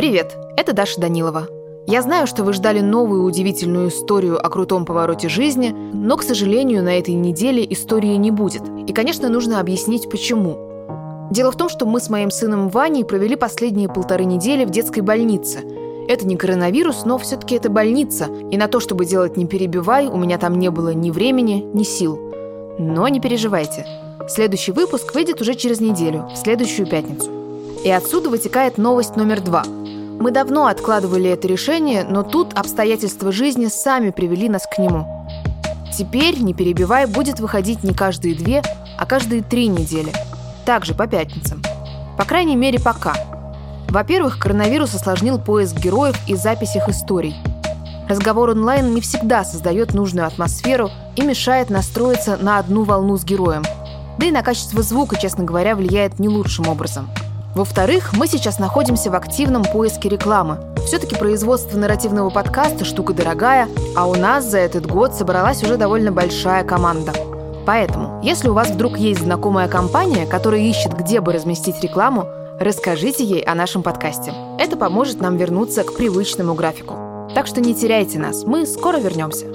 Привет, это Даша Данилова. Я знаю, что вы ждали новую удивительную историю о крутом повороте жизни, но, к сожалению, на этой неделе истории не будет. И, конечно, нужно объяснить, почему. Дело в том, что мы с моим сыном Ваней провели последние полторы недели в детской больнице. Это не коронавирус, но все-таки это больница, и на то, чтобы делать «не перебивай», у меня там не было ни времени, ни сил. Но не переживайте. Следующий выпуск выйдет уже через неделю, в следующую пятницу. И отсюда вытекает новость номер два. Мы давно откладывали это решение, но тут обстоятельства жизни сами привели нас к нему. Теперь, не перебивай, будет выходить не каждые две, а каждые три недели. Также по пятницам. По крайней мере, пока. Во-первых, коронавирус осложнил поиск героев и запись их историй. Разговор онлайн не всегда создает нужную атмосферу и мешает настроиться на одну волну с героем. Да и на качество звука, честно говоря, влияет не лучшим образом – во-вторых, мы сейчас находимся в активном поиске рекламы. Все-таки производство нарративного подкаста – штука дорогая, а у нас за этот год собралась уже довольно большая команда. Поэтому, если у вас вдруг есть знакомая компания, которая ищет, где бы разместить рекламу, расскажите ей о нашем подкасте. Это поможет нам вернуться к привычному графику. Так что не теряйте нас, мы скоро вернемся.